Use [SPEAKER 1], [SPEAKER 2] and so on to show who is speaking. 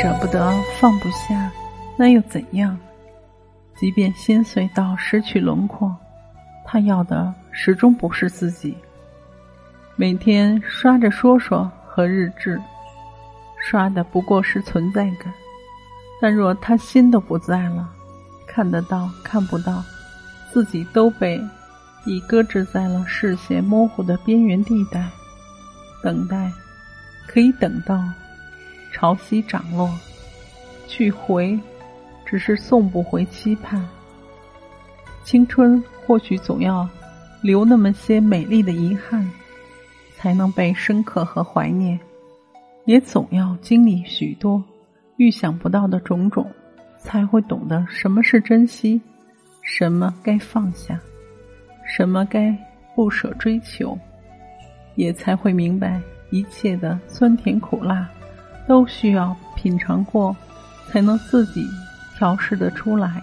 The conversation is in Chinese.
[SPEAKER 1] 舍不得，放不下，那又怎样？即便心碎到失去轮廓，他要的始终不是自己。每天刷着说说和日志，刷的不过是存在感。但若他心都不在了，看得到看不到，自己都被已搁置在了视线模糊的边缘地带，等待，可以等到潮汐涨落，去回，只是送不回期盼。青春或许总要留那么些美丽的遗憾，才能被深刻和怀念，也总要经历许多。预想不到的种种，才会懂得什么是珍惜，什么该放下，什么该不舍追求，也才会明白一切的酸甜苦辣，都需要品尝过，才能自己调试得出来。